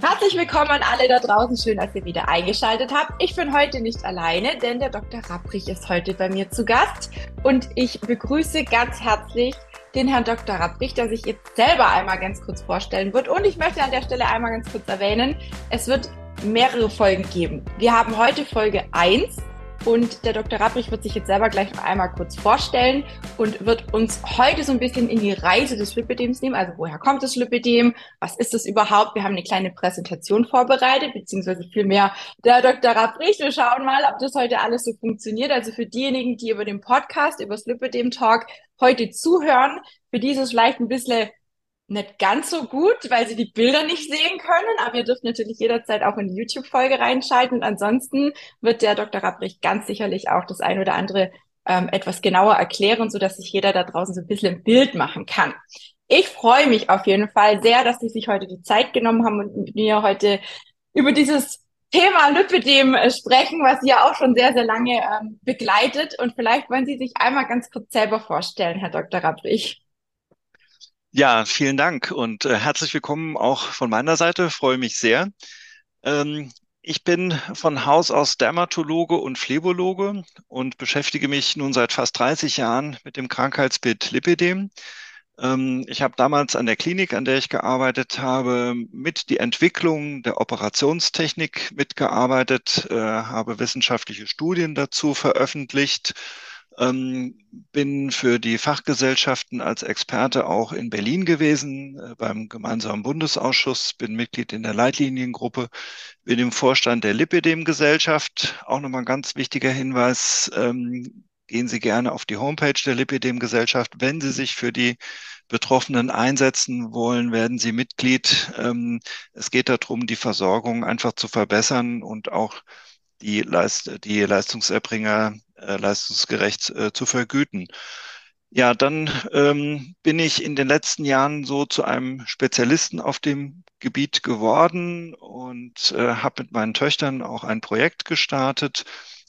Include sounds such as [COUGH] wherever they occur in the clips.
Herzlich willkommen an alle da draußen. Schön, dass ihr wieder eingeschaltet habt. Ich bin heute nicht alleine, denn der Dr. Rapprich ist heute bei mir zu Gast. Und ich begrüße ganz herzlich den Herrn Dr. Rapprich, der sich jetzt selber einmal ganz kurz vorstellen wird. Und ich möchte an der Stelle einmal ganz kurz erwähnen, es wird mehrere Folgen geben. Wir haben heute Folge 1 und der Dr. Rapprich wird sich jetzt selber gleich noch einmal kurz vorstellen und wird uns heute so ein bisschen in die Reise des Lipödems nehmen. Also woher kommt das Lipödem? Was ist das überhaupt? Wir haben eine kleine Präsentation vorbereitet, beziehungsweise vielmehr der Dr. Rapprich. Wir schauen mal, ob das heute alles so funktioniert. Also für diejenigen, die über den Podcast, über das Lipödem Talk heute zuhören, für dieses vielleicht ein bisschen nicht ganz so gut, weil sie die Bilder nicht sehen können, aber ihr dürft natürlich jederzeit auch in die YouTube-Folge reinschalten. Und ansonsten wird der Dr. Rapprich ganz sicherlich auch das ein oder andere ähm, etwas genauer erklären, so dass sich jeder da draußen so ein bisschen ein Bild machen kann. Ich freue mich auf jeden Fall sehr, dass Sie sich heute die Zeit genommen haben und mit mir heute über dieses Thema Lipidem äh, sprechen, was Sie ja auch schon sehr, sehr lange ähm, begleitet. Und vielleicht wollen Sie sich einmal ganz kurz selber vorstellen, Herr Dr. Rapprich. Ja, vielen Dank und äh, herzlich willkommen auch von meiner Seite. Freue mich sehr. Ähm, ich bin von Haus aus Dermatologe und Phlebologe und beschäftige mich nun seit fast 30 Jahren mit dem Krankheitsbild Lipidem. Ähm, ich habe damals an der Klinik, an der ich gearbeitet habe, mit die Entwicklung der Operationstechnik mitgearbeitet, äh, habe wissenschaftliche Studien dazu veröffentlicht ähm, bin für die Fachgesellschaften als Experte auch in Berlin gewesen, äh, beim gemeinsamen Bundesausschuss, bin Mitglied in der Leitliniengruppe, bin im Vorstand der Lipidem-Gesellschaft. Auch nochmal ein ganz wichtiger Hinweis, ähm, gehen Sie gerne auf die Homepage der Lipidem-Gesellschaft. Wenn Sie sich für die Betroffenen einsetzen wollen, werden Sie Mitglied. Ähm, es geht darum, die Versorgung einfach zu verbessern und auch die, Leist die Leistungserbringer leistungsgerecht äh, zu vergüten. Ja, dann ähm, bin ich in den letzten Jahren so zu einem Spezialisten auf dem Gebiet geworden und äh, habe mit meinen Töchtern auch ein Projekt gestartet,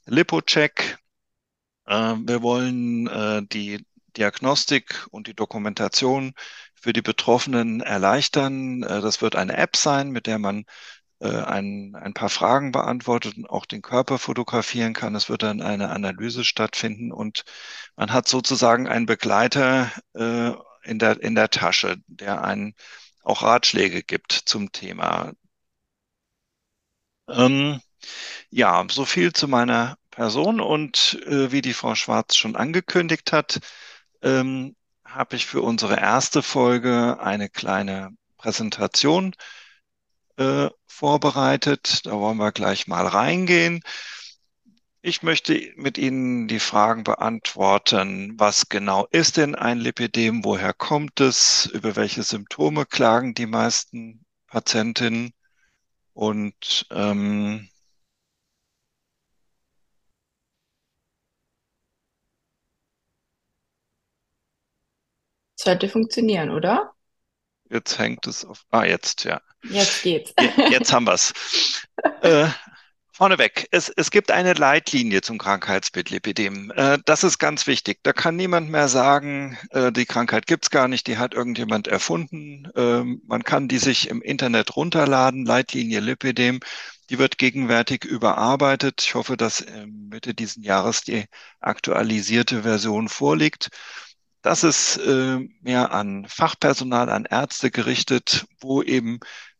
LipoCheck. Äh, wir wollen äh, die Diagnostik und die Dokumentation für die Betroffenen erleichtern. Äh, das wird eine App sein, mit der man äh, ein, ein paar Fragen beantwortet und auch den Körper fotografieren kann. Es wird dann eine Analyse stattfinden und man hat sozusagen einen Begleiter äh, in, der, in der Tasche, der einen auch Ratschläge gibt zum Thema. Ähm, ja, so viel zu meiner Person und äh, wie die Frau Schwarz schon angekündigt hat, ähm, habe ich für unsere erste Folge eine kleine Präsentation äh, vorbereitet. Da wollen wir gleich mal reingehen. Ich möchte mit Ihnen die Fragen beantworten, was genau ist denn ein Lipidem, woher kommt es, über welche Symptome klagen die meisten Patientinnen und ähm, Sollte funktionieren, oder? Jetzt hängt es auf. Ah, jetzt, ja. Jetzt geht's. Jetzt haben wir's. [LAUGHS] äh, vorneweg, es, es gibt eine Leitlinie zum Krankheitsbild Lipidem. Äh, das ist ganz wichtig. Da kann niemand mehr sagen, äh, die Krankheit gibt's gar nicht, die hat irgendjemand erfunden. Ähm, man kann die sich im Internet runterladen, Leitlinie Lipidem. Die wird gegenwärtig überarbeitet. Ich hoffe, dass Mitte diesen Jahres die aktualisierte Version vorliegt. Das ist äh, mehr an Fachpersonal, an Ärzte gerichtet, wo eben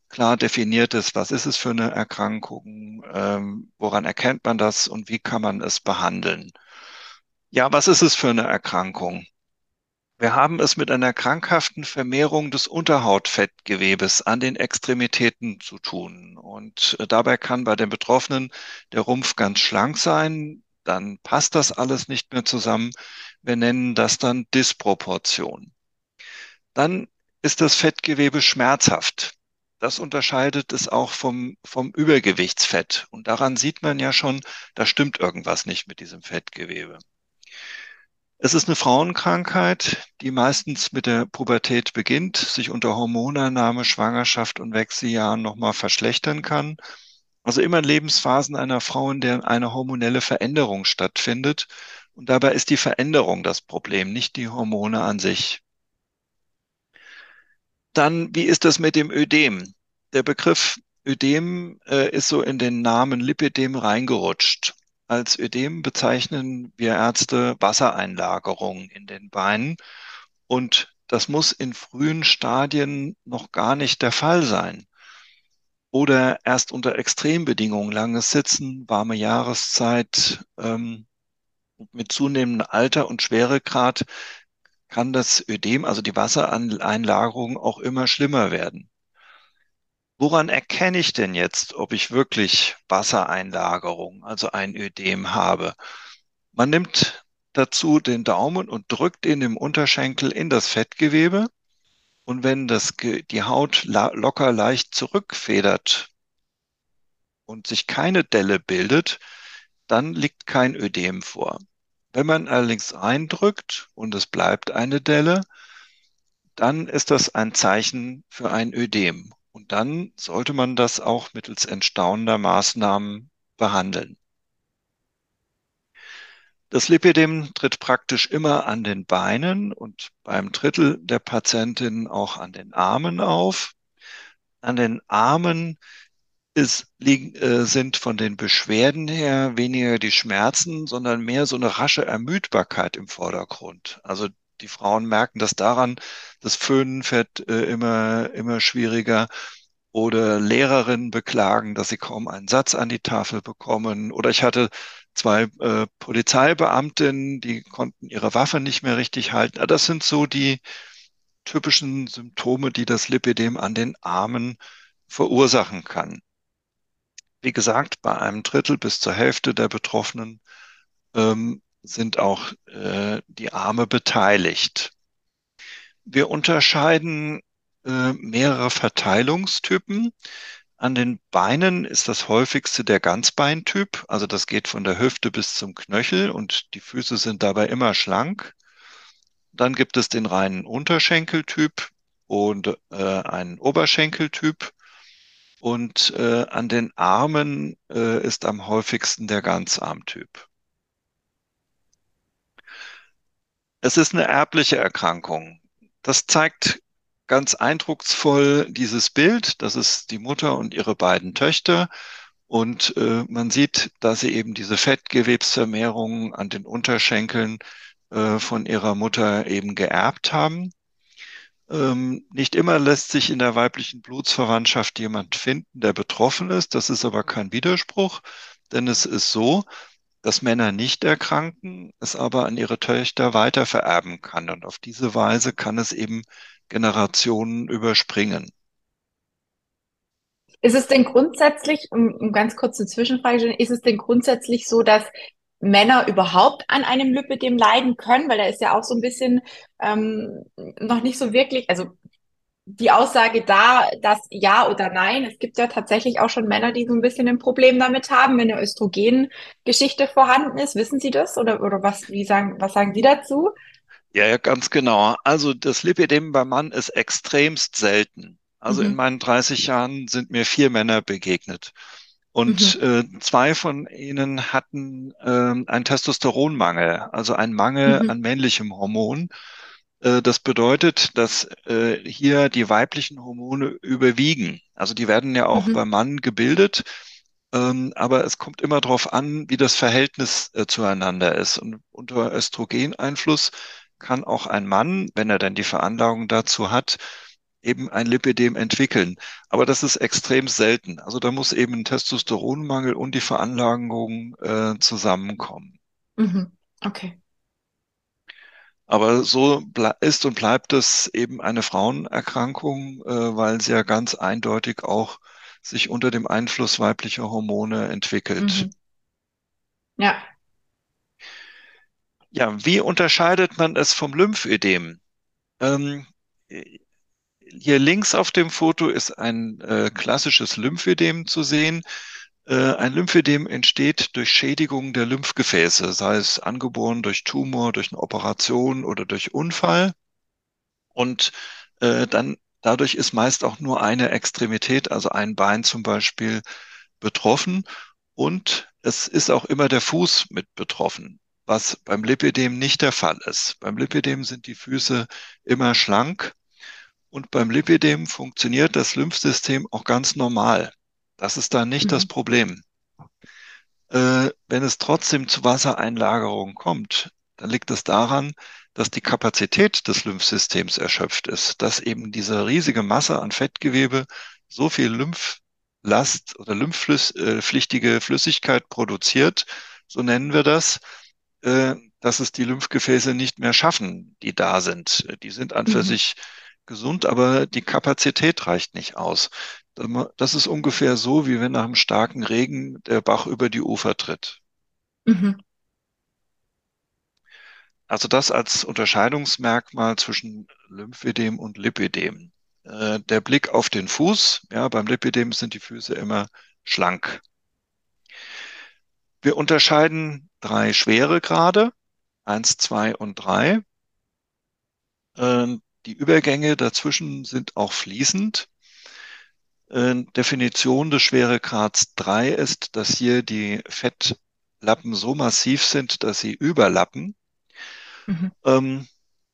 klar definiert ist, was ist es für eine Erkrankung, ähm, woran erkennt man das und wie kann man es behandeln. Ja, was ist es für eine Erkrankung? Wir haben es mit einer krankhaften Vermehrung des Unterhautfettgewebes an den Extremitäten zu tun. Und äh, dabei kann bei den Betroffenen der Rumpf ganz schlank sein. Dann passt das alles nicht mehr zusammen. Wir nennen das dann Disproportion. Dann ist das Fettgewebe schmerzhaft. Das unterscheidet es auch vom, vom Übergewichtsfett. Und daran sieht man ja schon, da stimmt irgendwas nicht mit diesem Fettgewebe. Es ist eine Frauenkrankheit, die meistens mit der Pubertät beginnt, sich unter Hormonannahme, Schwangerschaft und Wechseljahren nochmal verschlechtern kann. Also immer in Lebensphasen einer Frau, in der eine hormonelle Veränderung stattfindet. Und dabei ist die Veränderung das Problem, nicht die Hormone an sich. Dann, wie ist das mit dem Ödem? der Begriff Ödem äh, ist so in den Namen Lipidem reingerutscht. Als Ödem bezeichnen wir Ärzte Wassereinlagerungen in den Beinen und das muss in frühen Stadien noch gar nicht der Fall sein. Oder erst unter Extrembedingungen, langes Sitzen, warme Jahreszeit, ähm, mit zunehmendem Alter und Schweregrad kann das Ödem, also die Wassereinlagerung, auch immer schlimmer werden. Woran erkenne ich denn jetzt, ob ich wirklich Wassereinlagerung, also ein Ödem habe? Man nimmt dazu den Daumen und drückt ihn im Unterschenkel in das Fettgewebe. Und wenn das, die Haut locker leicht zurückfedert und sich keine Delle bildet, dann liegt kein Ödem vor. Wenn man allerdings eindrückt und es bleibt eine Delle, dann ist das ein Zeichen für ein Ödem. Und dann sollte man das auch mittels entstauender Maßnahmen behandeln. Das Lipidem tritt praktisch immer an den Beinen und beim Drittel der Patientinnen auch an den Armen auf. An den Armen ist, liegen, äh, sind von den Beschwerden her weniger die Schmerzen, sondern mehr so eine rasche Ermüdbarkeit im Vordergrund. Also die Frauen merken das daran, das Föhnen fährt äh, immer, immer schwieriger. Oder Lehrerinnen beklagen, dass sie kaum einen Satz an die Tafel bekommen. Oder ich hatte zwei äh, Polizeibeamtinnen, die konnten ihre Waffe nicht mehr richtig halten. Das sind so die typischen Symptome, die das Lipidem an den Armen verursachen kann. Wie gesagt, bei einem Drittel bis zur Hälfte der Betroffenen ähm, sind auch äh, die Arme beteiligt. Wir unterscheiden äh, mehrere Verteilungstypen. An den Beinen ist das häufigste der Ganzbeintyp, also das geht von der Hüfte bis zum Knöchel und die Füße sind dabei immer schlank. Dann gibt es den reinen Unterschenkeltyp und äh, einen Oberschenkeltyp. Und äh, an den Armen äh, ist am häufigsten der Ganzarmtyp. Es ist eine erbliche Erkrankung. Das zeigt ganz eindrucksvoll dieses Bild. Das ist die Mutter und ihre beiden Töchter. Und äh, man sieht, dass sie eben diese Fettgewebsvermehrungen an den Unterschenkeln äh, von ihrer Mutter eben geerbt haben. Ähm, nicht immer lässt sich in der weiblichen Blutsverwandtschaft jemand finden, der betroffen ist. Das ist aber kein Widerspruch, denn es ist so, dass Männer nicht erkranken, es aber an ihre Töchter weitervererben kann. Und auf diese Weise kann es eben Generationen überspringen. Ist es denn grundsätzlich, um, um ganz kurz eine Zwischenfrage ist es denn grundsätzlich so, dass Männer überhaupt an einem Lipidem leiden können? Weil da ist ja auch so ein bisschen ähm, noch nicht so wirklich, also die Aussage da, dass ja oder nein. Es gibt ja tatsächlich auch schon Männer, die so ein bisschen ein Problem damit haben, wenn eine Östrogengeschichte vorhanden ist. Wissen Sie das? Oder, oder was, wie sagen, was sagen Sie dazu? Ja, ja, ganz genau. Also das Lipidem beim Mann ist extremst selten. Also mhm. in meinen 30 Jahren sind mir vier Männer begegnet. Und mhm. äh, zwei von ihnen hatten äh, einen Testosteronmangel, also einen Mangel mhm. an männlichem Hormon. Äh, das bedeutet, dass äh, hier die weiblichen Hormone überwiegen. Also die werden ja auch mhm. beim Mann gebildet, ähm, aber es kommt immer darauf an, wie das Verhältnis äh, zueinander ist. Und unter Östrogeneinfluss kann auch ein Mann, wenn er dann die Veranlagung dazu hat, eben ein Lipidem entwickeln. Aber das ist extrem selten. Also da muss eben ein Testosteronmangel und die Veranlagung äh, zusammenkommen. Mhm. Okay. Aber so ist und bleibt es eben eine Frauenerkrankung, äh, weil sie ja ganz eindeutig auch sich unter dem Einfluss weiblicher Hormone entwickelt. Mhm. Ja. Ja, wie unterscheidet man es vom Lymphödem? Ähm, hier links auf dem Foto ist ein äh, klassisches Lymphödem zu sehen. Äh, ein Lymphödem entsteht durch Schädigung der Lymphgefäße, sei es angeboren durch Tumor, durch eine Operation oder durch Unfall. Und äh, dann dadurch ist meist auch nur eine Extremität, also ein Bein zum Beispiel, betroffen. Und es ist auch immer der Fuß mit betroffen, was beim Lipidem nicht der Fall ist. Beim Lipidem sind die Füße immer schlank Und beim Lipidem funktioniert das Lymphsystem auch ganz normal. Das ist da nicht mhm. das Problem. Äh, wenn es trotzdem zu Wassereinlagerungen kommt, dann liegt es daran, dass die Kapazität des Lymphsystems erschöpft ist, dass eben diese riesige Masse an Fettgewebe so viel Lymphlast oder lymphpflichtige äh, Flüssigkeit produziert, so nennen wir das, äh, dass es die Lymphgefäße nicht mehr schaffen, die da sind. Die sind an für mhm. sich gesund, aber die Kapazität reicht nicht aus. Das ist ungefähr so, wie wenn nach einem starken Regen der Bach über die Ufer tritt. Mhm. Also das als Unterscheidungsmerkmal zwischen Lymphedem und Lipidem. Äh, der Blick auf den Fuß, ja, beim Lipidem sind die Füße immer schlank. Wir unterscheiden drei Schweregrade, eins, zwei und drei. Äh, die Übergänge dazwischen sind auch fließend. Äh, Definition des Schweregrads 3 ist, dass hier die Fettlappen so massiv sind, dass sie überlappen. Mhm. Ähm,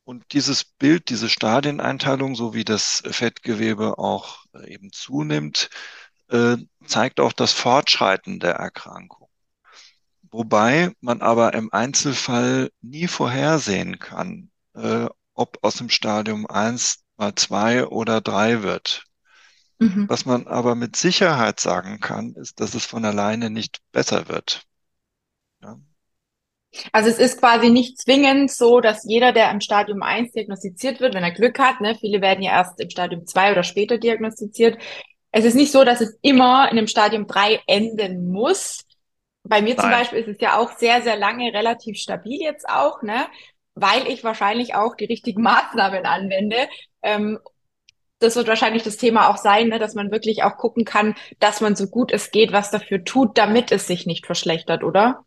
und dieses Bild, diese Stadieneinteilung, so wie das Fettgewebe auch äh, eben zunimmt, äh, zeigt auch das Fortschreiten der Erkrankung. Wobei man aber im Einzelfall nie vorhersehen kann, äh, ob aus dem Stadium 1 mal 2 oder 3 wird. Mhm. Was man aber mit Sicherheit sagen kann, ist, dass es von alleine nicht besser wird. Ja. Also es ist quasi nicht zwingend so, dass jeder, der im Stadium 1 diagnostiziert wird, wenn er Glück hat, ne, viele werden ja erst im Stadium 2 oder später diagnostiziert, es ist nicht so, dass es immer in dem Stadium 3 enden muss. Bei mir Nein. zum Beispiel ist es ja auch sehr, sehr lange relativ stabil jetzt auch, ne? Weil ich wahrscheinlich auch die richtigen Maßnahmen anwende, ähm, das wird wahrscheinlich das Thema auch sein, ne, dass man wirklich auch gucken kann, dass man so gut es geht, was dafür tut, damit es sich nicht verschlechtert, oder?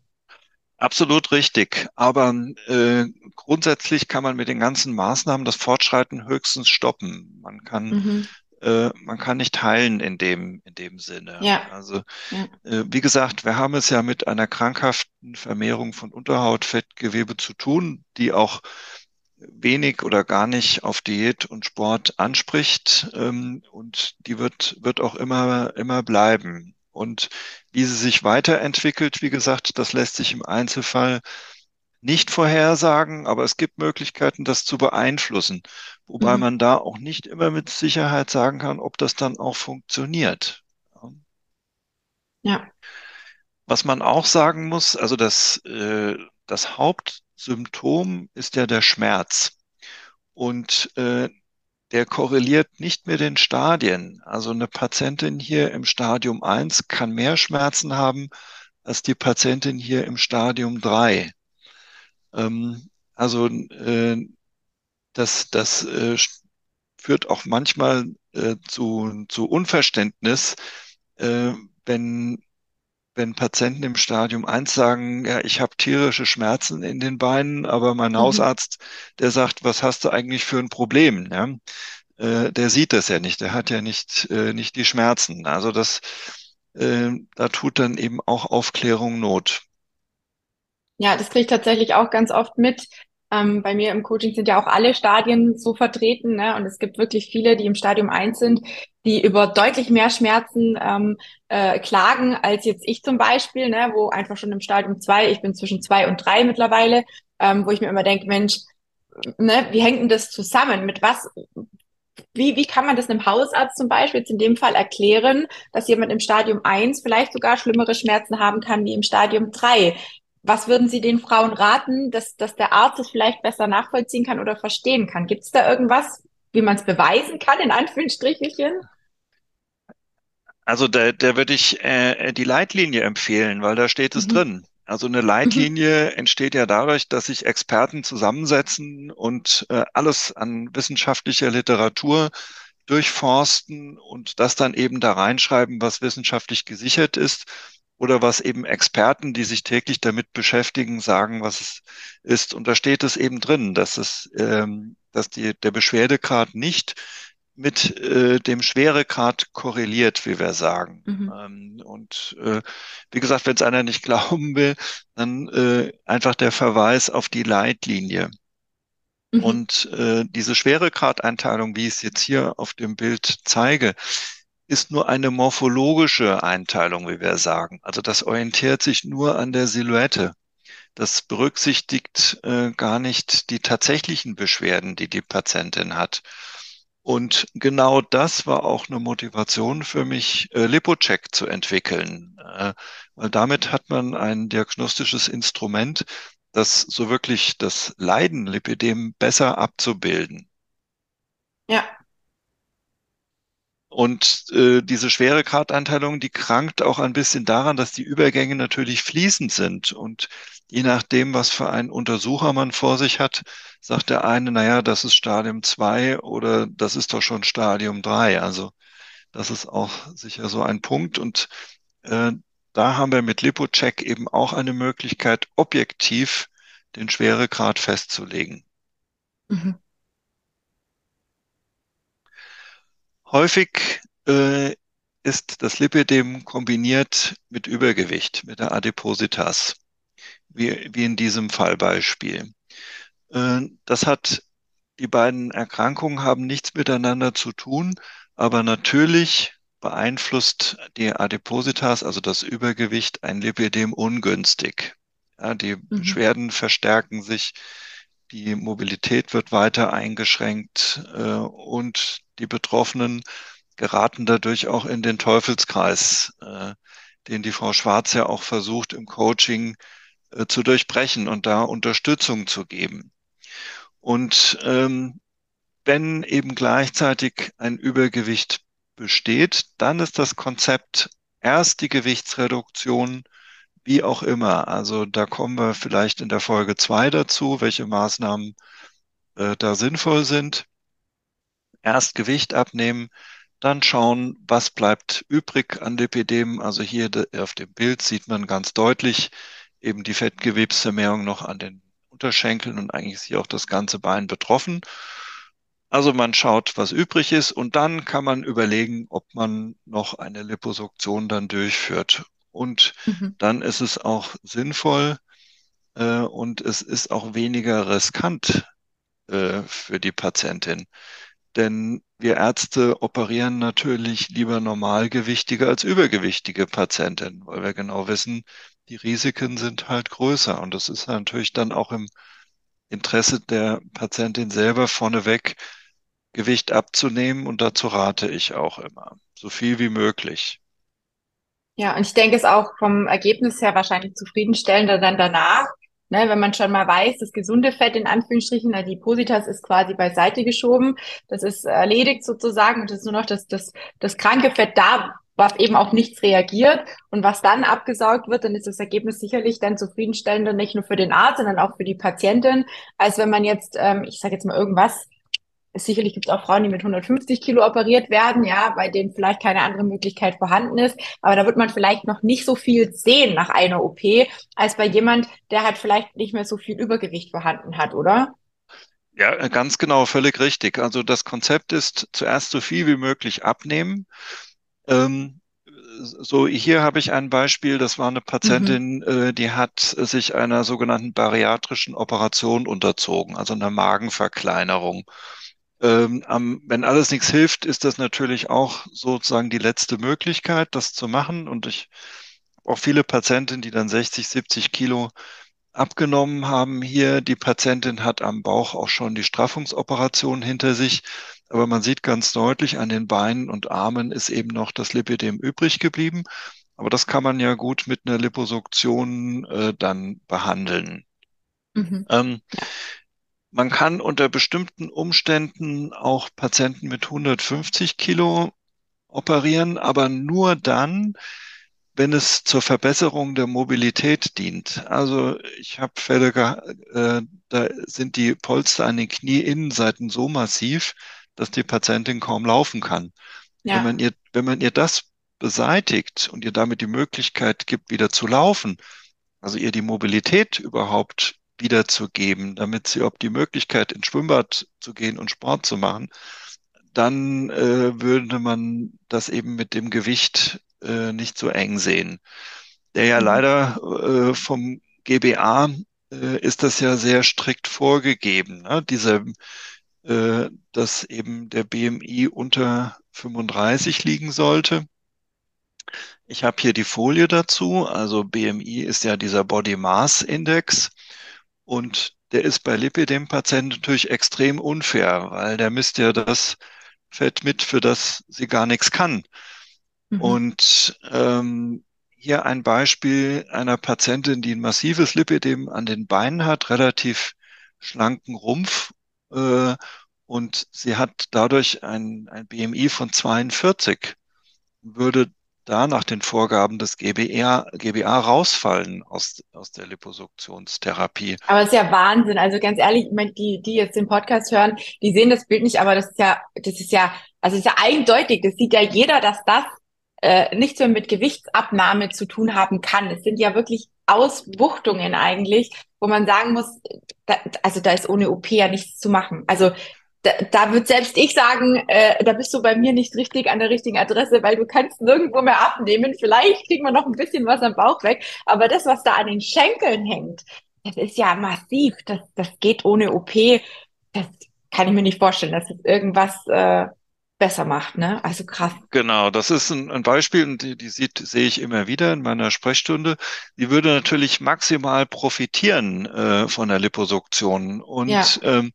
Absolut richtig. Aber äh, grundsätzlich kann man mit den ganzen Maßnahmen das Fortschreiten höchstens stoppen. Man kann mhm. Äh, man kann nicht heilen in dem in dem Sinne. Ja. Also ja. Äh, wie gesagt, wir haben es ja mit einer krankhaften Vermehrung von Unterhautfettgewebe zu tun, die auch wenig oder gar nicht auf Diät und Sport anspricht ähm, und die wird wird auch immer immer bleiben. Und wie sie sich weiterentwickelt, wie gesagt, das lässt sich im Einzelfall nicht vorhersagen, aber es gibt Möglichkeiten, das zu beeinflussen, wobei mhm. man da auch nicht immer mit Sicherheit sagen kann, ob das dann auch funktioniert. Ja. Was man auch sagen muss, also das, äh, das Haupt Symptom ist ja der Schmerz. Und äh, der korreliert nicht mit den Stadien. Also eine Patientin hier im Stadium 1 kann mehr Schmerzen haben als die Patientin hier im Stadium 3. Ähm, also äh, das, das äh, führt auch manchmal äh, zu, zu Unverständnis, äh, wenn wenn Patienten im Stadium 1 sagen, ja, ich habe tierische Schmerzen in den Beinen, aber mein mhm. Hausarzt, der sagt, was hast du eigentlich für ein Problem? Ja? Äh, der sieht das ja nicht, der hat ja nicht, äh, nicht die Schmerzen. Also das, äh, da tut dann eben auch Aufklärung Not. Ja, das kriege ich tatsächlich auch ganz oft mit. Ähm, bei mir im Coaching sind ja auch alle Stadien so vertreten, ne? Und es gibt wirklich viele, die im Stadium 1 sind, die über deutlich mehr Schmerzen ähm, äh, klagen als jetzt ich zum Beispiel, ne? wo einfach schon im Stadium 2, ich bin zwischen 2 und 3 mittlerweile, ähm, wo ich mir immer denke, Mensch, ne, wie hängt denn das zusammen? Mit was, wie, wie kann man das einem Hausarzt zum Beispiel jetzt in dem Fall erklären, dass jemand im Stadium 1 vielleicht sogar schlimmere Schmerzen haben kann wie im Stadium 3? Was würden Sie den Frauen raten, dass, dass der Arzt es vielleicht besser nachvollziehen kann oder verstehen kann? Gibt es da irgendwas, wie man es beweisen kann, in Anführungsstrichelchen? Also da, da würde ich äh, die Leitlinie empfehlen, weil da steht es mhm. drin. Also eine Leitlinie mhm. entsteht ja dadurch, dass sich Experten zusammensetzen und äh, alles an wissenschaftlicher Literatur durchforsten und das dann eben da reinschreiben, was wissenschaftlich gesichert ist oder was eben Experten, die sich täglich damit beschäftigen, sagen, was es ist. Und da steht es eben drin, dass es, ähm, dass die, der Beschwerdegrad nicht mit äh, dem Schweregrad korreliert, wie wir sagen. Mhm. Ähm, und äh, wie gesagt, wenn es einer nicht [LAUGHS] glauben will, dann äh, einfach der Verweis auf die Leitlinie. Mhm. Und äh, diese Schweregradeinteilung, wie ich es jetzt hier auf dem Bild zeige, ist nur eine morphologische Einteilung, wie wir sagen. Also das orientiert sich nur an der Silhouette. Das berücksichtigt äh, gar nicht die tatsächlichen Beschwerden, die die Patientin hat. Und genau das war auch eine Motivation für mich, äh, Lipocheck zu entwickeln, äh, weil damit hat man ein diagnostisches Instrument, das so wirklich das Leiden Lipidem besser abzubilden. Ja. Und äh, diese Schweregradeinteilung, die krankt auch ein bisschen daran, dass die Übergänge natürlich fließend sind. Und je nachdem, was für einen Untersucher man vor sich hat, sagt der eine, naja, das ist Stadium 2 oder das ist doch schon Stadium 3. Also das ist auch sicher so ein Punkt. Und äh, da haben wir mit Lipocheck eben auch eine Möglichkeit, objektiv den Schweregrad festzulegen. Mhm. Häufig äh, ist das Lipidem kombiniert mit Übergewicht, mit der Adipositas, wie, wie in diesem Fallbeispiel. Äh, das hat, die beiden Erkrankungen haben nichts miteinander zu tun, aber natürlich beeinflusst die Adipositas, also das Übergewicht, ein Lipidem ungünstig. Ja, die mhm. Beschwerden verstärken sich, die Mobilität wird weiter eingeschränkt äh, und die Betroffenen geraten dadurch auch in den Teufelskreis, äh, den die Frau Schwarz ja auch versucht im Coaching äh, zu durchbrechen und da Unterstützung zu geben. Und ähm, wenn eben gleichzeitig ein Übergewicht besteht, dann ist das Konzept erst die Gewichtsreduktion, wie auch immer. Also da kommen wir vielleicht in der Folge zwei dazu, welche Maßnahmen äh, da sinnvoll sind erst Gewicht abnehmen, dann schauen, was bleibt übrig an Lipidem. Also hier auf dem Bild sieht man ganz deutlich eben die Fettgewebsvermehrung noch an den Unterschenkeln und eigentlich ist hier auch das ganze Bein betroffen. Also man schaut, was übrig ist und dann kann man überlegen, ob man noch eine Liposuktion dann durchführt. Und mhm. dann ist es auch sinnvoll äh, und es ist auch weniger riskant äh, für die Patientin. Denn wir Ärzte operieren natürlich lieber normalgewichtige als übergewichtige Patienten, weil wir genau wissen, die Risiken sind halt größer. Und das ist natürlich dann auch im Interesse der Patientin selber vorneweg, Gewicht abzunehmen. Und dazu rate ich auch immer, so viel wie möglich. Ja, und ich denke, es auch vom Ergebnis her wahrscheinlich zufriedenstellender dann danach, Ne, wenn man schon mal weiß, das gesunde Fett in Anführungsstrichen, die Positas ist quasi beiseite geschoben, das ist erledigt sozusagen und es ist nur noch das, das, das kranke Fett da, was eben auch nichts reagiert und was dann abgesaugt wird, dann ist das Ergebnis sicherlich dann zufriedenstellender, nicht nur für den Arzt, sondern auch für die Patientin, als wenn man jetzt, ähm, ich sage jetzt mal irgendwas, Sicherlich gibt es auch Frauen, die mit 150 Kilo operiert werden, ja, bei denen vielleicht keine andere Möglichkeit vorhanden ist. Aber da wird man vielleicht noch nicht so viel sehen nach einer OP, als bei jemand, der halt vielleicht nicht mehr so viel Übergewicht vorhanden hat, oder? Ja, ganz genau, völlig richtig. Also das Konzept ist zuerst so viel wie möglich abnehmen. Ähm, so, hier habe ich ein Beispiel, das war eine Patientin, mhm. äh, die hat sich einer sogenannten bariatrischen Operation unterzogen, also einer Magenverkleinerung. Ähm, am, wenn alles nichts hilft, ist das natürlich auch sozusagen die letzte Möglichkeit, das zu machen. Und ich auch viele Patientinnen, die dann 60, 70 Kilo abgenommen haben hier. Die Patientin hat am Bauch auch schon die Straffungsoperation hinter sich. Aber man sieht ganz deutlich, an den Beinen und Armen ist eben noch das Lipidem übrig geblieben. Aber das kann man ja gut mit einer Liposuktion äh, dann behandeln. Mhm. Ähm, man kann unter bestimmten Umständen auch Patienten mit 150 Kilo operieren, aber nur dann, wenn es zur Verbesserung der Mobilität dient. Also ich habe Fälle, äh, da sind die Polster an den Knieinnenseiten so massiv, dass die Patientin kaum laufen kann. Ja. Wenn man ihr, wenn man ihr das beseitigt und ihr damit die Möglichkeit gibt, wieder zu laufen, also ihr die Mobilität überhaupt wiederzugeben, damit sie ob die Möglichkeit ins Schwimmbad zu gehen und Sport zu machen, dann äh, würde man das eben mit dem Gewicht äh, nicht so eng sehen. Der ja mhm. leider äh, vom GBA äh, ist das ja sehr strikt vorgegeben. Ne? Diese, äh, dass eben der BMI unter 35 liegen sollte. Ich habe hier die Folie dazu. Also BMI ist ja dieser Body Mass Index und der ist bei Lipidem-Patienten natürlich extrem unfair, weil der misst ja das Fett mit, für das sie gar nichts kann. Mhm. Und ähm, hier ein Beispiel einer Patientin, die ein massives Lipidem an den Beinen hat, relativ schlanken Rumpf äh, und sie hat dadurch ein, ein BMI von 42, würde da nach den Vorgaben des GBA, GBA rausfallen aus, aus der Liposuktionstherapie. Aber es ist ja Wahnsinn. Also ganz ehrlich, ich meine, die, die jetzt den Podcast hören, die sehen das Bild nicht, aber das ist ja, das ist ja, also ist ja eindeutig. Das sieht ja jeder, dass das äh, nichts mehr mit Gewichtsabnahme zu tun haben kann. Es sind ja wirklich Ausbuchtungen eigentlich, wo man sagen muss, da, also da ist ohne OP ja nichts zu machen. Also da, da wird selbst ich sagen, äh, da bist du bei mir nicht richtig an der richtigen Adresse, weil du kannst nirgendwo mehr abnehmen. Vielleicht kriegen wir noch ein bisschen was am Bauch weg, aber das, was da an den Schenkeln hängt, das ist ja massiv. Das, das geht ohne OP. Das kann ich mir nicht vorstellen, dass das irgendwas äh, besser macht, ne? Also krass. Genau, das ist ein, ein Beispiel, und die, die sieht, sehe ich immer wieder in meiner Sprechstunde. Die würde natürlich maximal profitieren äh, von der Liposuktion. Und ja. ähm,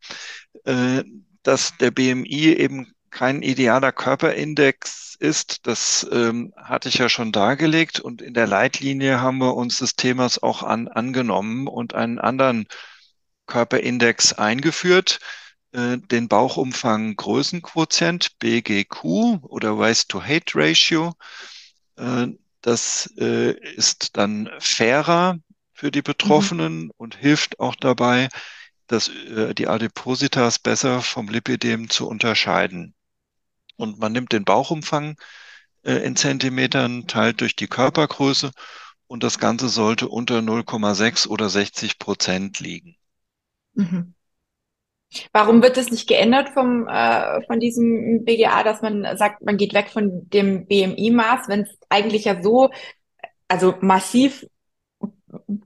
äh, dass der BMI eben kein idealer Körperindex ist, das ähm, hatte ich ja schon dargelegt. Und in der Leitlinie haben wir uns des Themas auch an, angenommen und einen anderen Körperindex eingeführt äh, den Bauchumfang Größenquotient BGQ oder Waist-to-Height-Ratio. Äh, das äh, ist dann fairer für die Betroffenen mhm. und hilft auch dabei, dass die Adipositas besser vom Lipidem zu unterscheiden. Und man nimmt den Bauchumfang in Zentimetern, teilt durch die Körpergröße und das Ganze sollte unter 0,6 oder 60 Prozent liegen. Mhm. Warum wird das nicht geändert vom, äh, von diesem BGA, dass man sagt, man geht weg von dem BMI-Maß, wenn es eigentlich ja so, also massiv,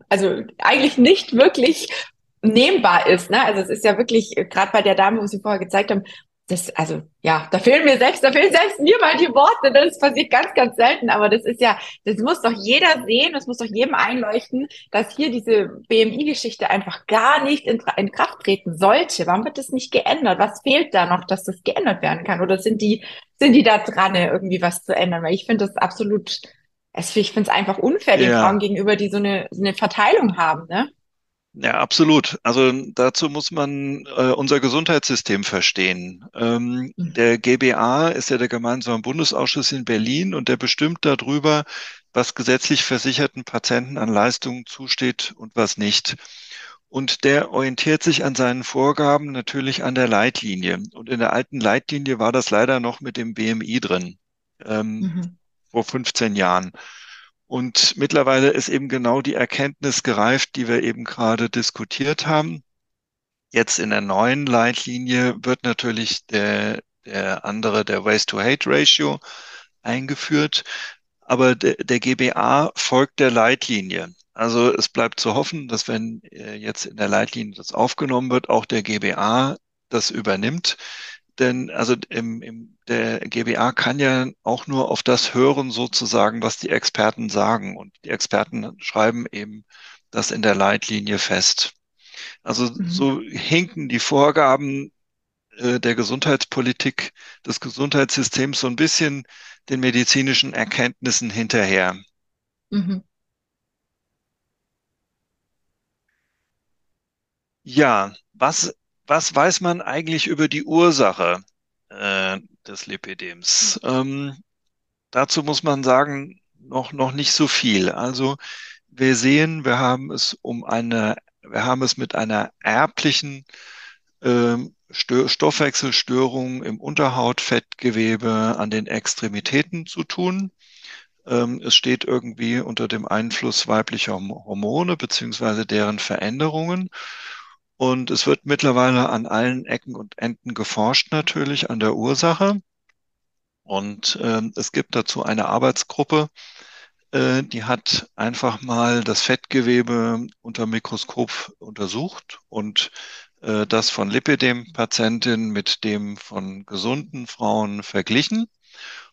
also eigentlich nicht wirklich nehmbar ist. Ne? Also es ist ja wirklich, gerade bei der Dame, wo Sie vorher gezeigt haben, das, also ja, da fehlen mir selbst, da fehlen selbst mir mal die Worte. Das passiert ganz, ganz selten. Aber das ist ja, das muss doch jeder sehen, das muss doch jedem einleuchten, dass hier diese BMI-Geschichte einfach gar nicht in, in, Kraft treten sollte. Warum wird das nicht geändert? Was fehlt da noch, dass das geändert werden kann? Oder sind die, sind die da dran, irgendwie was zu ändern? Weil ich finde das absolut, ich finde es einfach unfair den ja. Frauen gegenüber, die so eine, so eine Verteilung haben, ne? Ja, absolut. Also dazu muss man äh, unser Gesundheitssystem verstehen. Ähm, mhm. Der GBA ist ja der gemeinsame Bundesausschuss in Berlin und der bestimmt darüber, was gesetzlich versicherten Patienten an Leistungen zusteht und was nicht. Und der orientiert sich an seinen Vorgaben natürlich an der Leitlinie. Und in der alten Leitlinie war das leider noch mit dem BMI drin, ähm, mhm. vor 15 Jahren. Und mittlerweile ist eben genau die Erkenntnis gereift, die wir eben gerade diskutiert haben. Jetzt in der neuen Leitlinie wird natürlich der, der andere, der Waste-to-Hate-Ratio eingeführt. Aber der, der GBA folgt der Leitlinie. Also es bleibt zu hoffen, dass wenn äh, jetzt in der Leitlinie das aufgenommen wird, auch der GBA das übernimmt. Denn also im, im, der GBA kann ja auch nur auf das hören, sozusagen, was die Experten sagen. Und die Experten schreiben eben das in der Leitlinie fest. Also mhm. so hinken die Vorgaben äh, der Gesundheitspolitik des Gesundheitssystems so ein bisschen den medizinischen Erkenntnissen hinterher. Mhm. Ja, was was weiß man eigentlich über die Ursache äh, des Lipidems? Ähm, dazu muss man sagen, noch, noch nicht so viel. Also wir sehen, wir haben es um eine, wir haben es mit einer erblichen ähm, Stoffwechselstörung im Unterhautfettgewebe an den Extremitäten zu tun. Ähm, es steht irgendwie unter dem Einfluss weiblicher Hormone beziehungsweise deren Veränderungen. Und es wird mittlerweile an allen Ecken und Enden geforscht natürlich an der Ursache. Und ähm, es gibt dazu eine Arbeitsgruppe Äh, die hat einfach mal das Fettgewebe unter Mikroskop untersucht und äh, das von Lipidem-Patientinnen mit dem von gesunden Frauen verglichen.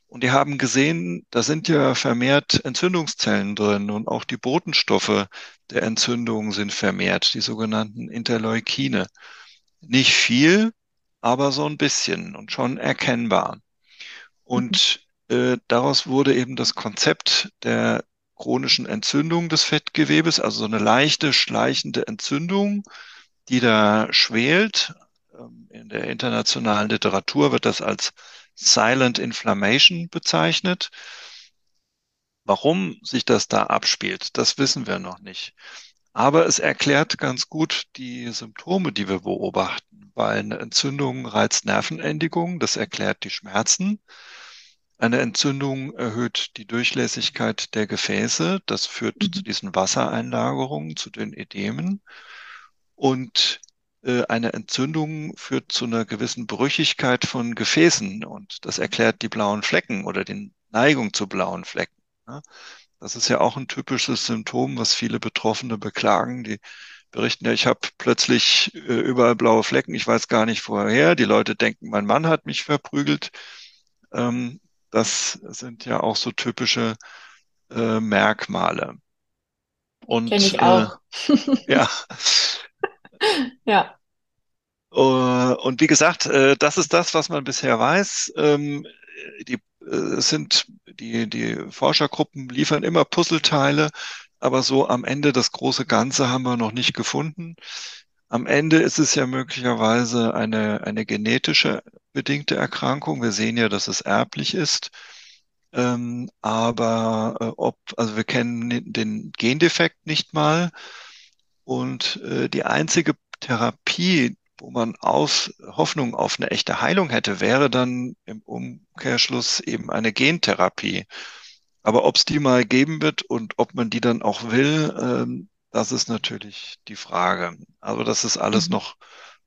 Und die haben gesehen, da sind ja vermehrt Entzündungszellen drin und auch die Botenstoffe der Entzündung sind vermehrt, die sogenannten Interleukine. Nicht viel, aber so ein bisschen und schon erkennbar. Und äh, daraus wurde eben das Konzept der chronischen Entzündung des Fettgewebes, also so eine leichte, schleichende Entzündung, die da schwelt. Ähm, in der internationalen Literatur wird das als Silent Inflammation bezeichnet. Warum sich das da abspielt, das wissen wir noch nicht. Aber es erklärt ganz gut die Symptome, die wir beobachten, weil eine Entzündung reizt Nervenendigungen, das erklärt die Schmerzen. Eine Entzündung erhöht die Durchlässigkeit der Gefäße. Das führt mhm. zu diesen Wassereinlagerungen, zu den Edemen. Und eine Entzündung führt zu einer gewissen Brüchigkeit von Gefäßen. Und das erklärt die blauen Flecken oder die Neigung zu blauen Flecken. Das ist ja auch ein typisches Symptom, was viele Betroffene beklagen. Die berichten ja, ich habe plötzlich äh, überall blaue Flecken, ich weiß gar nicht vorher. Die Leute denken, mein Mann hat mich verprügelt. Ähm, das sind ja auch so typische äh, Merkmale. Und Kenn ich auch. Äh, ja. [LAUGHS] [LAUGHS] ja. Uh, und wie gesagt, äh, das ist das, was man bisher weiß. Ähm, die äh, sind die, die Forschergruppen liefern immer Puzzleteile, aber so am Ende das große Ganze haben wir noch nicht gefunden. Am Ende ist es ja möglicherweise eine, eine genetische bedingte Erkrankung. Wir sehen ja, dass es erblich ist. Ähm, aber äh, ob, also wir kennen den Gendefekt nicht mal. Und äh, die einzige Therapie, wo man aus Hoffnung auf eine echte Heilung hätte, wäre dann im Umkehrschluss eben eine Gentherapie. Aber ob es die mal geben wird und ob man die dann auch will, ähm, das ist natürlich die Frage. Also das ist alles mhm. noch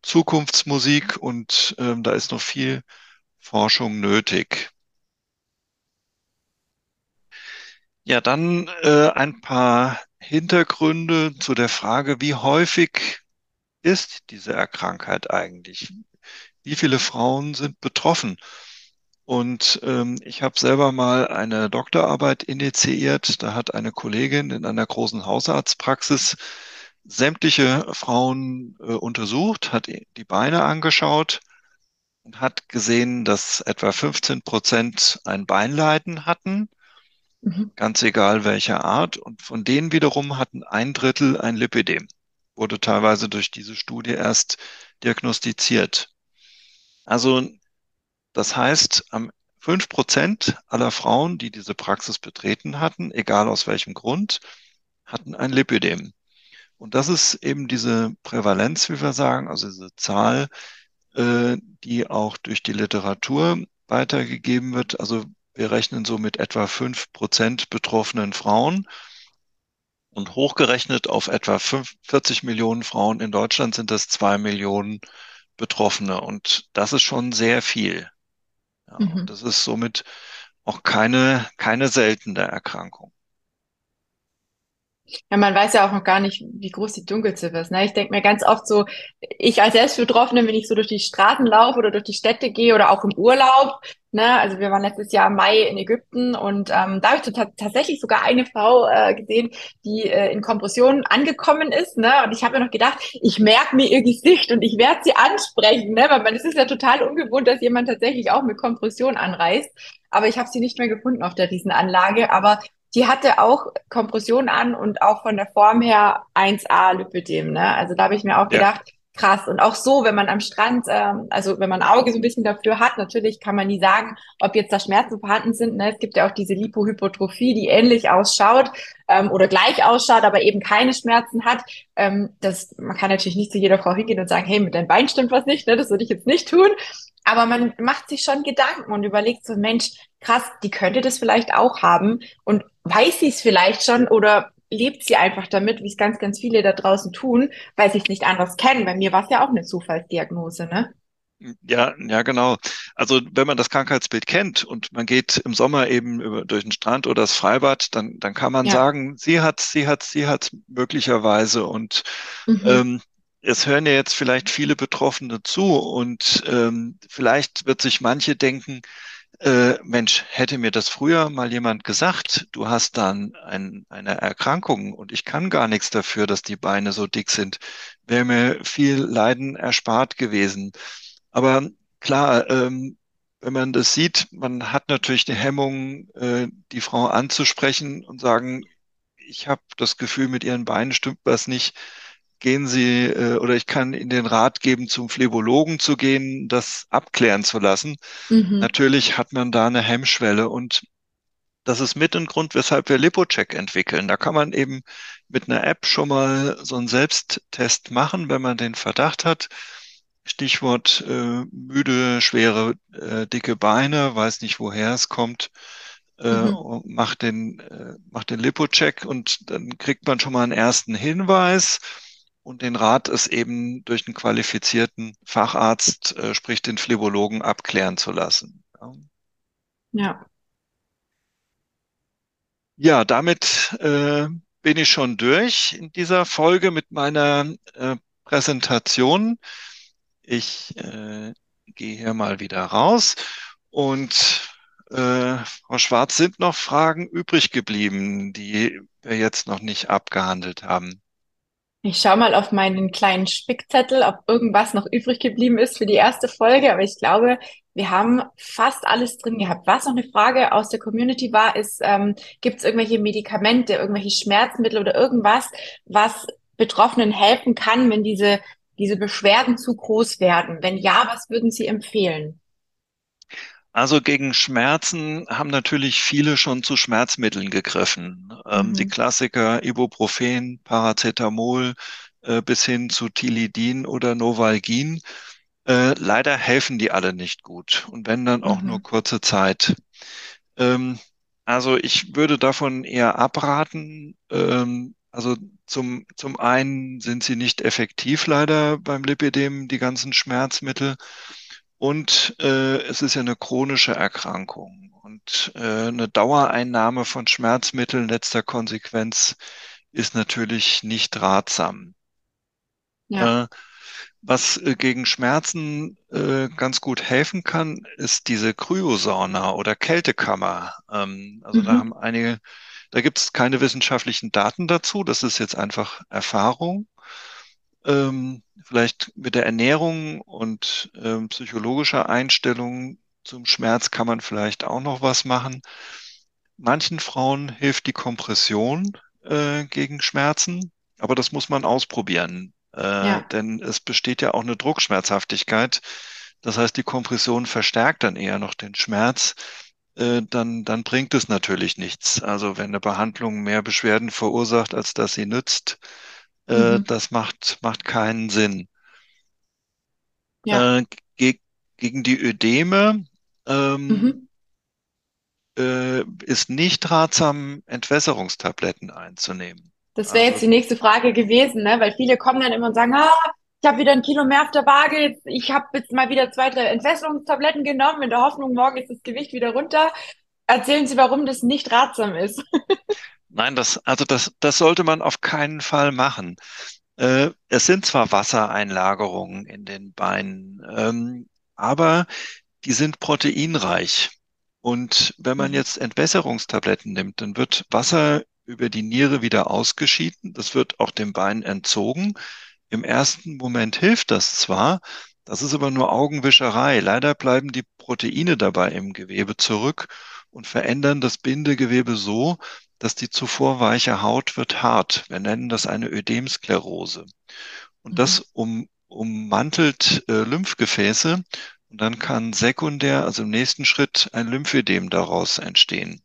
Zukunftsmusik und ähm, da ist noch viel Forschung nötig. Ja, dann äh, ein paar Hintergründe zu der Frage, wie häufig ist diese Erkrankheit eigentlich? Wie viele Frauen sind betroffen? Und ähm, ich habe selber mal eine Doktorarbeit initiiert. Da hat eine Kollegin in einer großen Hausarztpraxis sämtliche Frauen äh, untersucht, hat die Beine angeschaut und hat gesehen, dass etwa 15 Prozent ein Beinleiden hatten, mhm. ganz egal welcher Art. Und von denen wiederum hatten ein Drittel ein Lipidem, wurde teilweise durch diese Studie erst diagnostiziert. Also das heißt, am fünf Prozent aller Frauen, die diese Praxis betreten hatten, egal aus welchem Grund, hatten ein Lipidem. Und das ist eben diese Prävalenz, wie wir sagen, also diese Zahl, äh, die auch durch die Literatur weitergegeben wird. Also wir rechnen so mit etwa fünf Prozent betroffenen Frauen. Und hochgerechnet auf etwa 40 Millionen Frauen in Deutschland sind das zwei Millionen Betroffene. Und das ist schon sehr viel. Ja, mhm. Das ist somit auch keine, keine seltene Erkrankung. Ja, man weiß ja auch noch gar nicht, wie groß die Dunkelziffer ist. Ne? Ich denke mir ganz oft so, ich als Selbstbetroffene, wenn ich so durch die Straßen laufe oder durch die Städte gehe oder auch im Urlaub, ne? also wir waren letztes Jahr im Mai in Ägypten und ähm, da habe ich tatsächlich sogar eine Frau äh, gesehen, die äh, in Kompression angekommen ist. Ne? Und ich habe mir noch gedacht, ich merke mir ihr Gesicht und ich werde sie ansprechen, ne? weil man, es ist ja total ungewohnt, dass jemand tatsächlich auch mit Kompression anreist. Aber ich habe sie nicht mehr gefunden auf der Riesenanlage. Aber die hatte auch Kompression an und auch von der Form her 1A Lipödem. Ne? Also da habe ich mir auch ja. gedacht, krass. Und auch so, wenn man am Strand, ähm, also wenn man Auge so ein bisschen dafür hat, natürlich kann man nie sagen, ob jetzt da Schmerzen vorhanden sind. Ne? Es gibt ja auch diese Lipohypotrophie, die ähnlich ausschaut ähm, oder gleich ausschaut, aber eben keine Schmerzen hat. Ähm, das, man kann natürlich nicht zu jeder Frau hingehen und sagen, hey, mit deinem Bein stimmt was nicht, ne? das würde ich jetzt nicht tun. Aber man macht sich schon Gedanken und überlegt so, Mensch, krass, die könnte das vielleicht auch haben und weiß sie es vielleicht schon oder lebt sie einfach damit, wie es ganz, ganz viele da draußen tun, weil sie es nicht anders kennen. Bei mir war es ja auch eine Zufallsdiagnose, ne? Ja, ja, genau. Also wenn man das Krankheitsbild kennt und man geht im Sommer eben über, durch den Strand oder das Freibad, dann, dann kann man Ja. sagen, sie hat, sie hat, sie hat möglicherweise und Mhm. ähm, es hören ja jetzt vielleicht viele Betroffene zu und ähm, vielleicht wird sich manche denken, äh, Mensch, hätte mir das früher mal jemand gesagt, du hast dann ein, eine Erkrankung und ich kann gar nichts dafür, dass die Beine so dick sind, wäre mir viel Leiden erspart gewesen. Aber klar, ähm, wenn man das sieht, man hat natürlich die Hemmung, äh, die Frau anzusprechen und sagen, ich habe das Gefühl, mit Ihren Beinen stimmt was nicht. Gehen Sie, äh, oder ich kann Ihnen den Rat geben, zum Phlebologen zu gehen, das abklären zu lassen. Mhm. Natürlich hat man da eine Hemmschwelle und das ist mit ein Grund, weshalb wir LipoCheck entwickeln. Da kann man eben mit einer App schon mal so einen Selbsttest machen, wenn man den Verdacht hat. Stichwort äh, müde, schwere, äh, dicke Beine, weiß nicht, woher es kommt, äh, Mhm. macht den, äh, macht den Lipo-Check und dann kriegt man schon mal einen ersten Hinweis. Und den Rat ist eben durch einen qualifizierten Facharzt, äh, sprich den Phlebologen, abklären zu lassen. Ja, Ja. Ja, damit äh, bin ich schon durch in dieser Folge mit meiner äh, Präsentation. Ich äh, gehe hier mal wieder raus und äh, Frau Schwarz, sind noch Fragen übrig geblieben, die wir jetzt noch nicht abgehandelt haben? Ich schaue mal auf meinen kleinen Spickzettel, ob irgendwas noch übrig geblieben ist für die erste Folge, aber ich glaube, wir haben fast alles drin gehabt. Was noch eine Frage aus der Community war, ist, ähm, gibt es irgendwelche Medikamente, irgendwelche Schmerzmittel oder irgendwas, was Betroffenen helfen kann, wenn diese, diese Beschwerden zu groß werden? Wenn ja, was würden Sie empfehlen? Also gegen Schmerzen haben natürlich viele schon zu Schmerzmitteln gegriffen. Ähm, die Mhm. Klassiker Ibuprofen, Paracetamol, äh, bis hin zu Tilidin oder Novalgin. Äh, leider helfen die alle nicht gut und wenn dann auch nur Mhm. kurze Zeit. Ähm, also ich würde davon eher abraten. Ähm, also zum, zum einen sind sie nicht effektiv leider beim Lipidem, die ganzen Schmerzmittel. Und äh, es ist ja eine chronische Erkrankung. Und äh, eine Dauereinnahme von Schmerzmitteln letzter Konsequenz ist natürlich nicht ratsam. Ja. Äh, was gegen Schmerzen äh, ganz gut helfen kann, ist diese Kryosauna oder Kältekammer. Ähm, also da Mhm. haben einige, da gibt es keine wissenschaftlichen Daten dazu. Das ist jetzt einfach Erfahrung. Ähm, vielleicht mit der Ernährung und ähm, psychologischer Einstellung zum Schmerz kann man vielleicht auch noch was machen. Manchen Frauen hilft die Kompression äh, gegen Schmerzen, aber das muss man ausprobieren, äh, Ja. denn es besteht ja auch eine Druckschmerzhaftigkeit. Das heißt, die Kompression verstärkt dann eher noch den Schmerz. Äh, dann, dann bringt es natürlich nichts. Also wenn eine Behandlung mehr Beschwerden verursacht, als dass sie nützt, äh, Mhm. das macht, macht keinen Sinn. Ja. Äh, ge gegen die Ödeme ähm, Mhm. äh, ist nicht ratsam, Entwässerungstabletten einzunehmen. Das wäre jetzt Also die nächste Frage gewesen, ne? Weil viele kommen dann immer und sagen, ah, ich habe wieder ein Kilo mehr auf der Waage, jetzt, ich habe jetzt mal wieder zwei, drei Entwässerungstabletten genommen, in der Hoffnung, morgen ist das Gewicht wieder runter. Erzählen Sie, warum das nicht ratsam ist. [LAUGHS] nein, das, also das, das sollte man auf keinen Fall machen. Äh, es sind zwar Wassereinlagerungen in den Beinen, ähm, aber die sind proteinreich. Und wenn man Mhm. jetzt Entwässerungstabletten nimmt, dann wird Wasser über die Niere wieder ausgeschieden. Das wird auch dem Bein entzogen. Im ersten Moment hilft das zwar, das ist aber nur Augenwischerei. Leider bleiben die Proteine dabei im Gewebe zurück und verändern das Bindegewebe so, dass die zuvor weiche Haut wird hart. Wir nennen das eine Ödemsklerose. Und das Mhm. um, ummantelt äh, Lymphgefäße und dann kann sekundär, also im nächsten Schritt, ein Lymphödem daraus entstehen.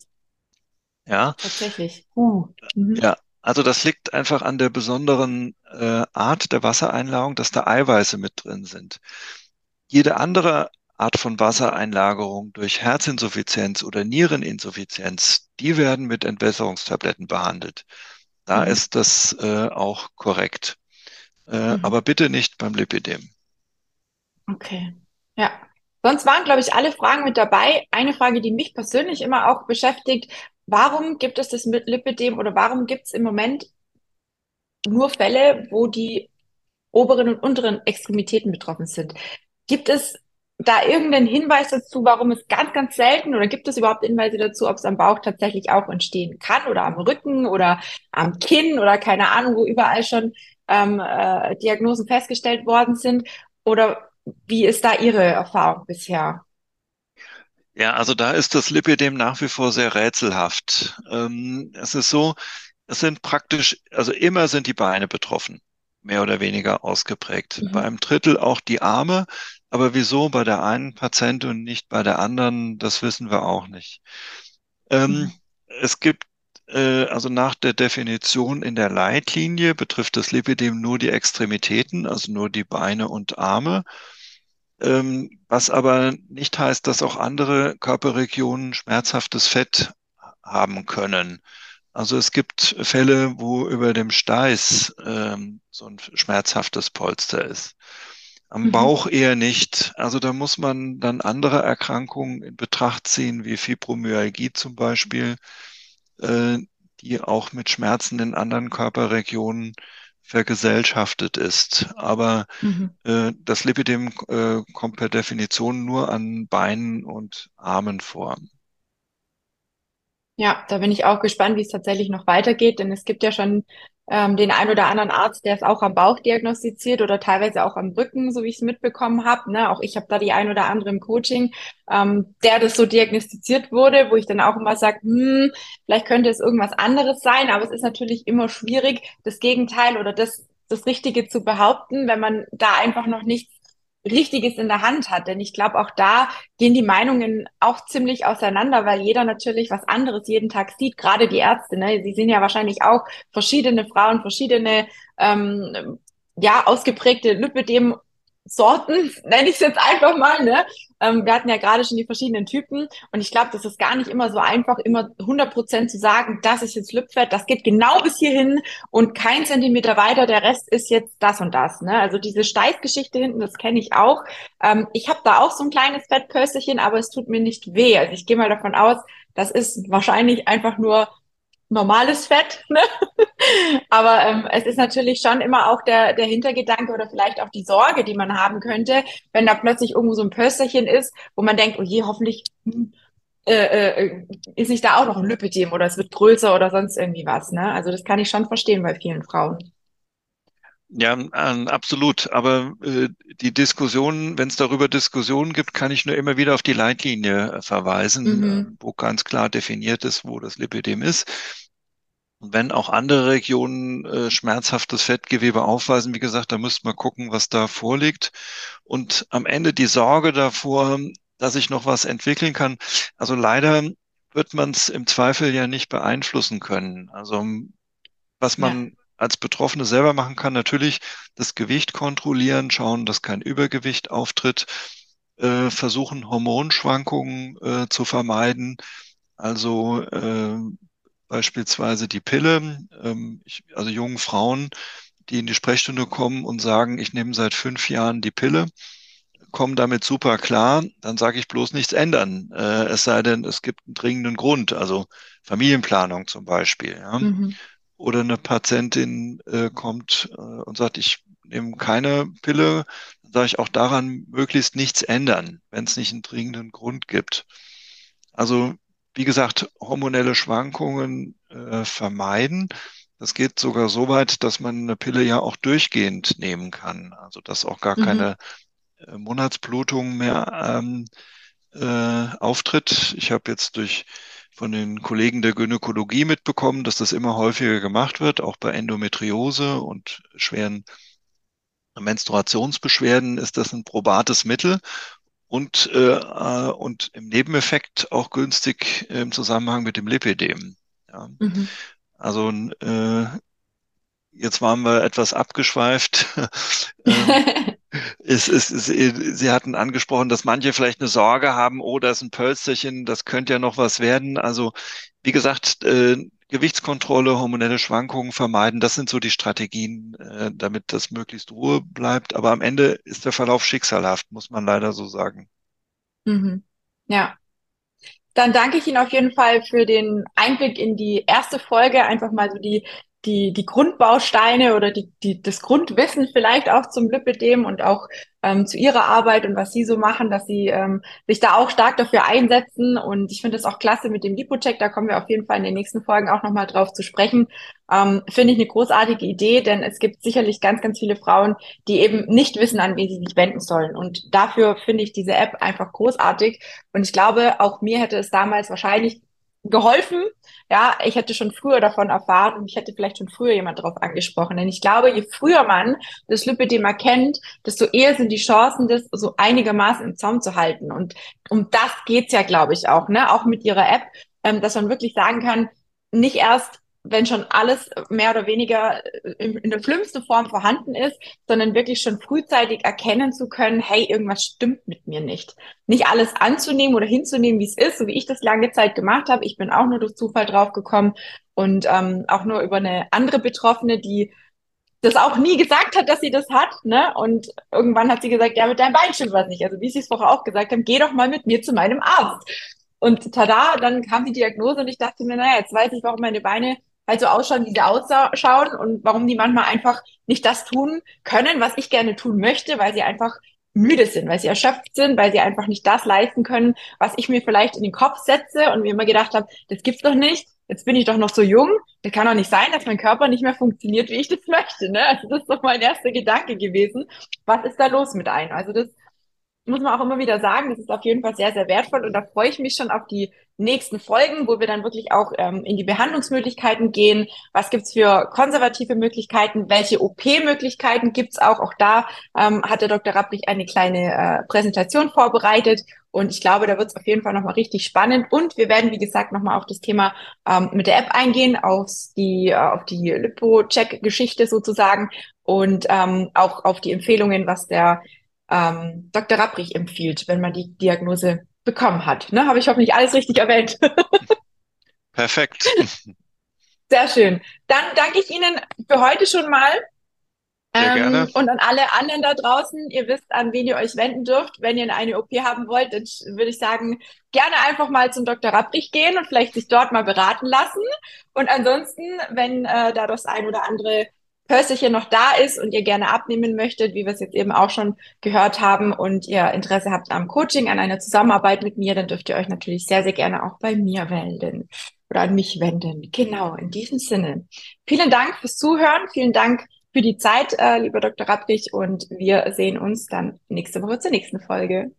Ja, Tatsächlich. Uh. Mhm. ja. Also das liegt einfach an der besonderen äh, Art der Wassereinlagerung, dass da Eiweiße mit drin sind. Jede andere Art von Wassereinlagerung durch Herzinsuffizienz oder Niereninsuffizienz, die werden mit Entwässerungstabletten behandelt. Da Mhm. ist das äh, auch korrekt. Äh, Mhm. aber bitte nicht beim Lipidem. Okay. Ja. Sonst waren, glaube ich, alle Fragen mit dabei. Eine Frage, die mich persönlich immer auch beschäftigt, warum gibt es das mit Lipidem oder warum gibt es im Moment nur Fälle, wo die oberen und unteren Extremitäten betroffen sind? Gibt es da irgendeinen Hinweis dazu, warum es ganz, ganz selten oder gibt es überhaupt Hinweise dazu, ob es am Bauch tatsächlich auch entstehen kann oder am Rücken oder am Kinn oder keine Ahnung, wo überall schon ähm, äh, Diagnosen festgestellt worden sind? Oder wie ist da Ihre Erfahrung bisher? Ja, also da ist das Lipidem nach wie vor sehr rätselhaft. Ähm, es ist so, es sind praktisch, also immer sind die Beine betroffen, mehr oder weniger ausgeprägt. Mhm. Bei einem Drittel auch die Arme, aber wieso bei der einen Patientin und nicht bei der anderen, das wissen wir auch nicht. Ähm, Mhm. es gibt äh, also nach der Definition in der Leitlinie betrifft das Lipidem nur die Extremitäten, also nur die Beine und Arme. Ähm, was aber nicht heißt, dass auch andere Körperregionen schmerzhaftes Fett haben können. Also es gibt Fälle, wo über dem Steiß ähm, so ein schmerzhaftes Polster ist. Am Mhm. Bauch eher nicht. Also da muss man dann andere Erkrankungen in Betracht ziehen, wie Fibromyalgie zum Beispiel, äh, die auch mit Schmerzen in anderen Körperregionen vergesellschaftet ist. Aber Mhm. äh, das Lipidem äh, kommt per Definition nur an Beinen und Armen vor. Ja, da bin ich auch gespannt, wie es tatsächlich noch weitergeht, denn es gibt ja schon ähm, den ein oder anderen Arzt, der es auch am Bauch diagnostiziert oder teilweise auch am Rücken, so wie ich es mitbekommen habe. Ne? Auch ich habe da die ein oder andere im Coaching, ähm, der das so diagnostiziert wurde, wo ich dann auch immer sage, hm, vielleicht könnte es irgendwas anderes sein, aber es ist natürlich immer schwierig, das Gegenteil oder das, das Richtige zu behaupten, wenn man da einfach noch nichts Richtiges in der Hand hat. Denn ich glaube, auch da gehen die Meinungen auch ziemlich auseinander, weil jeder natürlich was anderes jeden Tag sieht, gerade die Ärzte. Ne? Sie sehen ja wahrscheinlich auch verschiedene Frauen, verschiedene ähm, ja ausgeprägte Lipödem Sorten, [LAUGHS] nenne ich es jetzt einfach mal, ne? Ähm, wir hatten ja gerade schon die verschiedenen Typen und ich glaube, das ist gar nicht immer so einfach, immer 100% zu sagen, das ist jetzt Lüpfett, das geht genau bis hierhin und kein Zentimeter weiter, der Rest ist jetzt das und das, ne? Also diese Steißgeschichte hinten, das kenne ich auch. Ähm, ich habe da auch so ein kleines Fettpölsterchen, aber es tut mir nicht weh. Also ich gehe mal davon aus, das ist wahrscheinlich einfach nur normales Fett, ne? [LAUGHS] Aber ähm, es ist natürlich schon immer auch der, der Hintergedanke oder vielleicht auch die Sorge, die man haben könnte, wenn da plötzlich irgendwo so ein Pösterchen ist, wo man denkt, oh je, hoffentlich hm, äh, äh, ist nicht da auch noch ein Lipödem oder es wird größer oder sonst irgendwie was. Ne? Also das kann ich schon verstehen bei vielen Frauen. Ja, äh, absolut. Aber äh, die Diskussion, wenn es darüber Diskussionen gibt, kann ich nur immer wieder auf die Leitlinie äh, verweisen, äh, Mhm. wo ganz klar definiert ist, wo das Lipidem ist. Und wenn auch andere Regionen äh, schmerzhaftes Fettgewebe aufweisen, wie gesagt, da müsste man gucken, was da vorliegt. Und am Ende die Sorge davor, dass ich noch was entwickeln kann. Also leider wird man es im Zweifel ja nicht beeinflussen können. Also was Ja. man als Betroffene selber machen kann, natürlich das Gewicht kontrollieren, schauen, dass kein Übergewicht auftritt, äh, versuchen Hormonschwankungen äh, zu vermeiden. Also äh, beispielsweise die Pille. Ähm, ich, also jungen Frauen, die in die Sprechstunde kommen und sagen, ich nehme seit fünf Jahren die Pille, kommen damit super klar, dann sage ich bloß nichts ändern. Äh, es sei denn, es gibt einen dringenden Grund, also Familienplanung zum Beispiel. Ja? Mhm. Oder eine Patientin äh, kommt äh, und sagt, ich nehme keine Pille, dann sage ich auch daran möglichst nichts ändern, wenn es nicht einen dringenden Grund gibt. Also wie gesagt, hormonelle Schwankungen äh, vermeiden. Das geht sogar so weit, dass man eine Pille ja auch durchgehend nehmen kann. Also dass auch gar Mhm. keine äh, Monatsblutung mehr ähm, äh, auftritt. Ich habe jetzt durch von den Kollegen der Gynäkologie mitbekommen, dass das immer häufiger gemacht wird, auch bei Endometriose und schweren Menstruationsbeschwerden ist das ein probates Mittel und, äh, äh, und im Nebeneffekt auch günstig im Zusammenhang mit dem Lipidem. Ja. Mhm. Also äh, jetzt waren wir etwas abgeschweift. [LAUGHS] ähm, Es, es, es, Sie hatten angesprochen, dass manche vielleicht eine Sorge haben, oh, da ist ein Pölsterchen, das könnte ja noch was werden. Also wie gesagt, äh, Gewichtskontrolle, hormonelle Schwankungen vermeiden, das sind so die Strategien, äh, damit das möglichst Ruhe bleibt. Aber am Ende ist der Verlauf schicksalhaft, muss man leider so sagen. Mhm. Ja. Dann danke ich Ihnen auf jeden Fall für den Einblick in die erste Folge, einfach mal so die die, die Grundbausteine oder die, die, das Grundwissen vielleicht auch zum Lipidem und auch ähm, zu ihrer Arbeit und was sie so machen, dass sie ähm, sich da auch stark dafür einsetzen. Und ich finde es auch klasse mit dem Lipocheck, da kommen wir auf jeden Fall in den nächsten Folgen auch nochmal drauf zu sprechen. Ähm, finde ich eine großartige Idee, denn es gibt sicherlich ganz, ganz viele Frauen, die eben nicht wissen, an wen sie sich wenden sollen. Und dafür finde ich diese App einfach großartig. Und ich glaube, auch mir hätte es damals wahrscheinlich geholfen. Ja, ich hätte schon früher davon erfahren und ich hätte vielleicht schon früher jemand darauf angesprochen. Denn ich glaube, je früher man das Lipidem erkennt, desto eher sind die Chancen, das so einigermaßen im Zaum zu halten. Und um das geht's ja, glaube ich, auch, ne? Auch mit ihrer App, ähm, dass man wirklich sagen kann, nicht erst wenn schon alles mehr oder weniger in, in, der schlimmsten Form vorhanden ist, sondern wirklich schon frühzeitig erkennen zu können, hey, irgendwas stimmt mit mir nicht. Nicht alles anzunehmen oder hinzunehmen, wie es ist, so wie ich das lange Zeit gemacht habe. Ich bin auch nur durch Zufall draufgekommen und ähm, auch nur über eine andere Betroffene, die das auch nie gesagt hat, dass sie das hat, ne? Und irgendwann hat sie gesagt, ja, mit deinem Bein stimmt was nicht. Also wie sie es vorher auch gesagt haben, geh doch mal mit mir zu meinem Arzt. Und tada, dann kam die Diagnose und ich dachte mir, naja, jetzt weiß ich, warum meine Beine halt so ausschauen, wie sie ausschauen und warum die manchmal einfach nicht das tun können, was ich gerne tun möchte, weil sie einfach müde sind, weil sie erschöpft sind, weil sie einfach nicht das leisten können, was ich mir vielleicht in den Kopf setze und mir immer gedacht habe, das gibt's doch nicht. Jetzt bin ich doch noch so jung. Das kann doch nicht sein, dass mein Körper nicht mehr funktioniert, wie ich das [LAUGHS] möchte. Ne? Also das ist doch mein erster Gedanke gewesen. Was ist da los mit einem? Also das muss man auch immer wieder sagen, das ist auf jeden Fall sehr, sehr wertvoll und da freue ich mich schon auf die nächsten Folgen, wo wir dann wirklich auch ähm, in die Behandlungsmöglichkeiten gehen. Was gibt's für konservative Möglichkeiten? Welche OP-Möglichkeiten gibt's auch? Auch da ähm, hat der Dr. Rapplich eine kleine äh, Präsentation vorbereitet und ich glaube, da wird's auf jeden Fall nochmal richtig spannend und wir werden, wie gesagt, nochmal auf das Thema ähm, mit der App eingehen, auf die, äh, auf die Lipo-Check-Geschichte sozusagen und ähm, auch auf die Empfehlungen, was der ähm, Dr. Rapprich empfiehlt, wenn man die Diagnose bekommen hat. Ne? Habe ich hoffentlich alles richtig erwähnt. [LAUGHS] Perfekt. Sehr schön. Dann danke ich Ihnen für heute schon mal. Sehr gerne. Ähm, und an alle anderen da draußen, ihr wisst, an wen ihr euch wenden dürft. Wenn ihr eine OP haben wollt, dann würde ich sagen, gerne einfach mal zum Dr. Rapprich gehen und vielleicht sich dort mal beraten lassen. Und ansonsten, wenn äh, da das ein oder andere Pölsterchen noch da ist und ihr gerne abnehmen möchtet, wie wir es jetzt eben auch schon gehört haben und ihr Interesse habt am Coaching, an einer Zusammenarbeit mit mir, dann dürft ihr euch natürlich sehr, sehr gerne auch bei mir wenden oder an mich wenden. Genau, in diesem Sinne. Vielen Dank fürs Zuhören, vielen Dank für die Zeit, äh, lieber Dr. Rapprich, und wir sehen uns dann nächste Woche zur nächsten Folge.